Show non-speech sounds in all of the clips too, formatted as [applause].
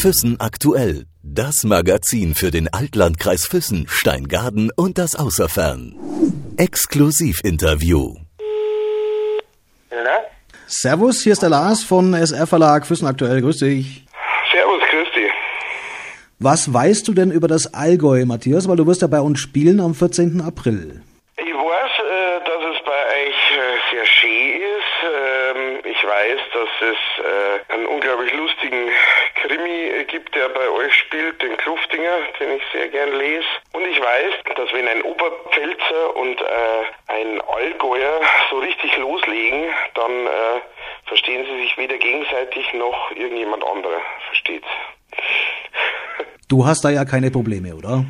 Füssen aktuell. Das Magazin für den Altlandkreis Füssen, Steingaden und das Außerfern. Exklusivinterview. Servus, hier ist der Lars von SR Verlag Füssen aktuell. Grüß dich. Servus, grüß dich. Was weißt du denn über das Allgäu, Matthias? Weil du wirst ja bei uns spielen am 14. April. Ich weiß, äh, dass es bei euch äh, sehr schön weiß, dass es äh, einen unglaublich lustigen Krimi äh, gibt, der bei euch spielt, den Kluftinger, den ich sehr gern lese. Und ich weiß, dass wenn ein Oberpfälzer und äh, ein Allgäuer so richtig loslegen, dann äh, verstehen sie sich weder gegenseitig noch irgendjemand anderer versteht. Du hast da ja keine Probleme, oder?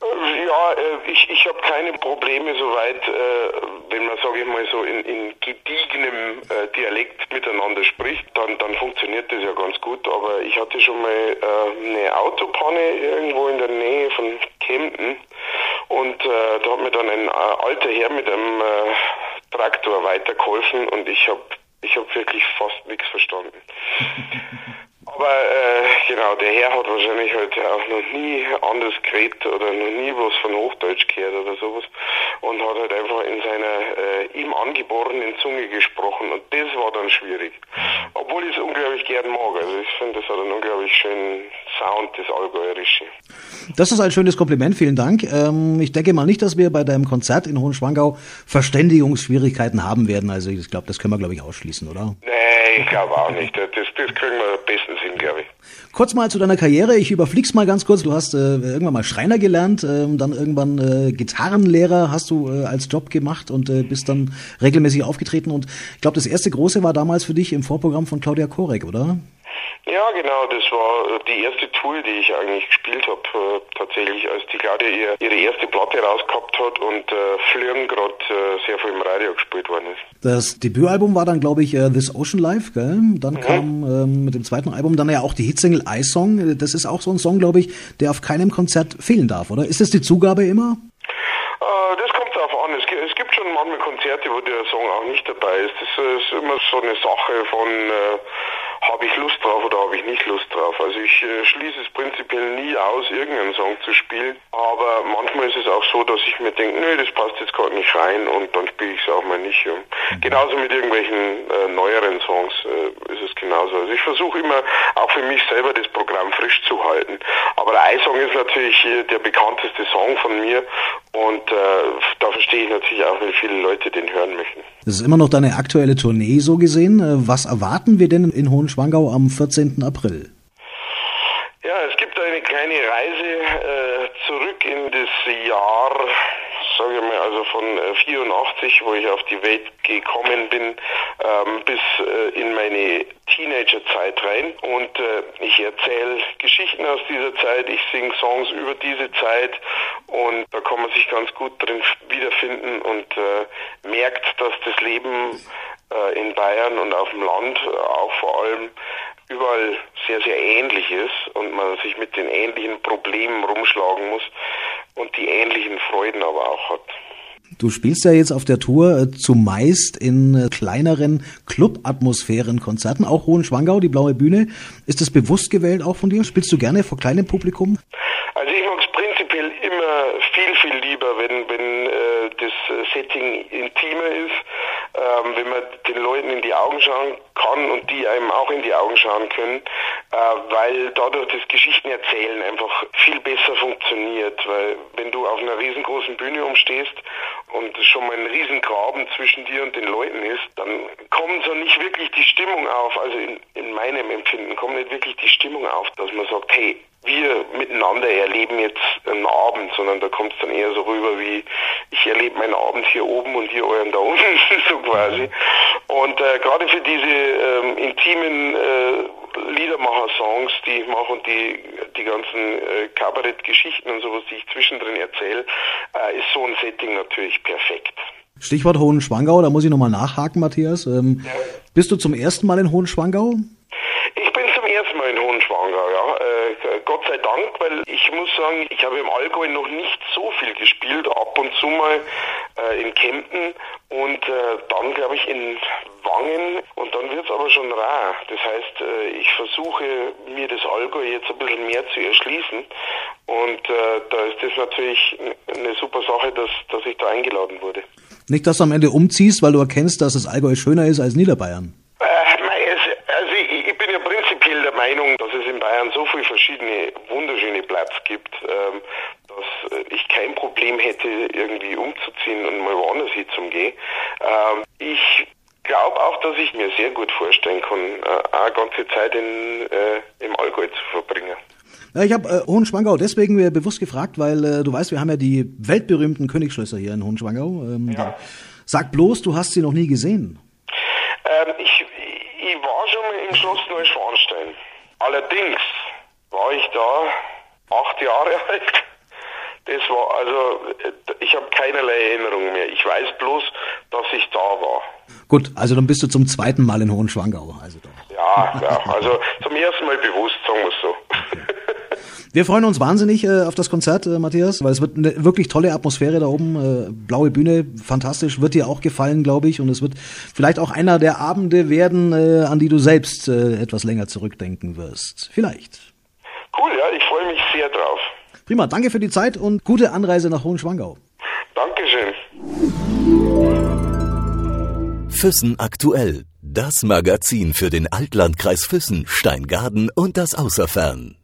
Ja, äh, ich, ich habe keine Probleme soweit, äh, wenn man, sage ich mal, so in, in gediegenem äh, Dialekt miteinander spricht, dann, dann funktioniert das ja ganz gut. Aber ich hatte schon mal äh, eine Autopanne irgendwo in der Nähe von Kempten und äh, da hat mir dann ein äh, alter Herr mit einem äh, Traktor weitergeholfen und ich habe ich hab wirklich fast nichts verstanden. Aber äh, genau, der Herr hat wahrscheinlich halt auch noch nie anders geredet oder noch nie was von Hochdeutsch gehört oder sowas und hat halt einfach in seiner äh, ihm angeborenen Zunge gesprochen und das war dann schwierig. Obwohl ich es unglaublich gern mag. Also ich finde, das hat einen unglaublich schönen Sound, das Allgäuerische. Das ist ein schönes Kompliment, vielen Dank. Ähm, ich denke mal nicht, dass wir bei deinem Konzert in Hohenschwangau Verständigungsschwierigkeiten haben werden. Also ich glaube, das können wir, glaube ich, ausschließen, oder? Nee, ich glaube auch nicht. Das, das kriegen wir bestens hin, glaube ich. Kurz mal zu deiner Karriere. Ich überflieg's mal ganz kurz. Du hast äh, irgendwann mal Schreiner gelernt, ähm, dann irgendwann äh, Gitarrenlehrer hast du äh, als Job gemacht und äh, bist dann regelmäßig aufgetreten. Und ich glaube, das erste große war damals für dich im Vorprogramm von Claudia Korek, oder? Ja, genau, das war äh, die erste Tour, die ich eigentlich gespielt habe, äh, tatsächlich, als die Claudia ihr, ihre erste Platte rausgehabt hat und äh, Flirren gerade äh, sehr viel im Radio gespielt worden ist. Das Debütalbum war dann, glaube ich, äh, This Ocean Life, gell? Dann Mhm. kam ähm, mit dem zweiten Album dann ja auch die Hitsingle I Song. Das ist auch so ein Song, glaube ich, der auf keinem Konzert fehlen darf, oder? Ist das die Zugabe immer? Äh, das kommt darauf an. Es gibt, es gibt schon manchmal Konzerte, wo der Song auch nicht dabei ist. Das ist immer so eine Sache von, äh, habe ich Lust drauf oder habe ich nicht Lust drauf. Also ich äh, schließe es prinzipiell nie aus, irgendeinen Song zu spielen. Aber manchmal ist es auch so, dass ich mir denke, nö, das passt jetzt gerade nicht rein und dann spiele ich es auch mal nicht. Ja. Genauso mit irgendwelchen äh, neueren Songs äh, ist es genauso. Also ich versuche immer auch für mich selber das Programm frisch zu halten. Aber der I-Song ist natürlich äh, der bekannteste Song von mir und äh, da verstehe ich natürlich auch, wenn viele Leute den hören möchten. Das ist immer noch deine aktuelle Tournee so gesehen. Äh, Was erwarten wir denn in Hohenschwangau am 14. April? Ja, es gibt eine kleine Reise äh, zurück in das Jahr, sage mal, also von äh, 84, wo ich auf die Welt gekommen bin, ähm, bis äh, in meine Teenagerzeit rein. Und äh, ich erzähle Geschichten aus dieser Zeit, ich singe Songs über diese Zeit und da kann man sich ganz gut drin wiederfinden und äh, merkt, dass das Leben äh, in Bayern und auf dem Land äh, auch vor allem überall sehr, sehr ähnlich ist und man sich mit den ähnlichen Problemen rumschlagen muss und die ähnlichen Freuden aber auch hat. Du spielst ja jetzt auf der Tour äh, zumeist in äh, kleineren Club-Atmosphären, Konzerten, auch Hohenschwangau, die Blaue Bühne. Ist das bewusst gewählt auch von dir? Spielst du gerne vor kleinem Publikum? Also ich mag es prinzipiell immer viel, viel lieber, wenn, wenn äh, das Setting intimer ist, ähm, wenn man den Leuten in die Augen schauen kann und die einem auch in die Augen schauen können, äh, weil dadurch das Geschichtenerzählen einfach viel besser funktioniert, weil wenn du auf einer riesengroßen Bühne umstehst und schon mal ein Riesengraben zwischen dir und den Leuten ist, dann kommt so nicht wirklich die Stimmung auf, also in, in meinem Empfinden kommt nicht wirklich die Stimmung auf, dass man sagt, hey, wir miteinander erleben jetzt einen Abend, sondern da kommt es dann eher so rüber wie, ich erlebe meinen Abend hier oben und ihr euren da unten, [laughs] so quasi. Und äh, gerade für diese ähm, intimen äh, Liedermacher-Songs, die ich mache und die, die ganzen äh, Kabarettgeschichten und sowas, die ich zwischendrin erzähle, äh, ist so ein Setting natürlich perfekt. Stichwort Hohenschwangau, da muss ich nochmal nachhaken, Matthias. Ähm, Bist du zum ersten Mal in Hohenschwangau? Ich bin zum ersten Mal in Hohenschwangau, ja. Äh, Gott sei Dank, weil ich muss sagen, ich habe im Allgäu noch nicht so viel gespielt. Ab und zu mal äh, in Kempten und äh, dann glaube ich in Wangen und dann wird es aber schon rar. Das heißt, äh, ich versuche mir das Allgäu jetzt ein bisschen mehr zu erschließen und äh, da ist das natürlich eine super Sache, dass, dass ich da eingeladen wurde. Nicht, dass du am Ende umziehst, weil du erkennst, dass das Allgäu schöner ist als Niederbayern. Äh, also ich, ich bin ja prinzipiell der Meinung, dass es in Bayern so viele verschiedene wunderschöne Platz gibt, ähm, ich kein Problem hätte, irgendwie umzuziehen und mal woanders hinzugehen. Ähm, ich glaube auch, dass ich mir sehr gut vorstellen kann, äh, eine ganze Zeit in, äh, im Allgäu zu verbringen. Ja, ich habe äh, Hohenschwangau deswegen bewusst gefragt, weil äh, du weißt, wir haben ja die weltberühmten Königsschlösser hier in Hohenschwangau. Ähm, ja. Sag bloß, du hast sie noch nie gesehen. Ähm, ich, ich war schon mal im Schloss Neuschwanstein. Allerdings war ich da acht Jahre [laughs] alt. Das war also, ich habe keinerlei Erinnerung mehr. Ich weiß bloß, dass ich da war. Gut, also dann bist du zum zweiten Mal in Hohenschwangau. Also doch. Ja, ja, also zum ersten Mal bewusst, sagen wir es so. [laughs] Wir freuen uns wahnsinnig äh, auf das Konzert, äh, Matthias, weil es wird eine wirklich tolle Atmosphäre da oben. Äh, blaue Bühne, fantastisch, wird dir auch gefallen, glaube ich. Und es wird vielleicht auch einer der Abende werden, äh, an die du selbst äh, etwas länger zurückdenken wirst. Vielleicht. Cool, ja, ich freue mich sehr drauf. Prima, danke für die Zeit und gute Anreise nach Hohenschwangau. Dankeschön. Füssen aktuell. Das Magazin für den Altlandkreis Füssen, Steingaden und das Außerfern.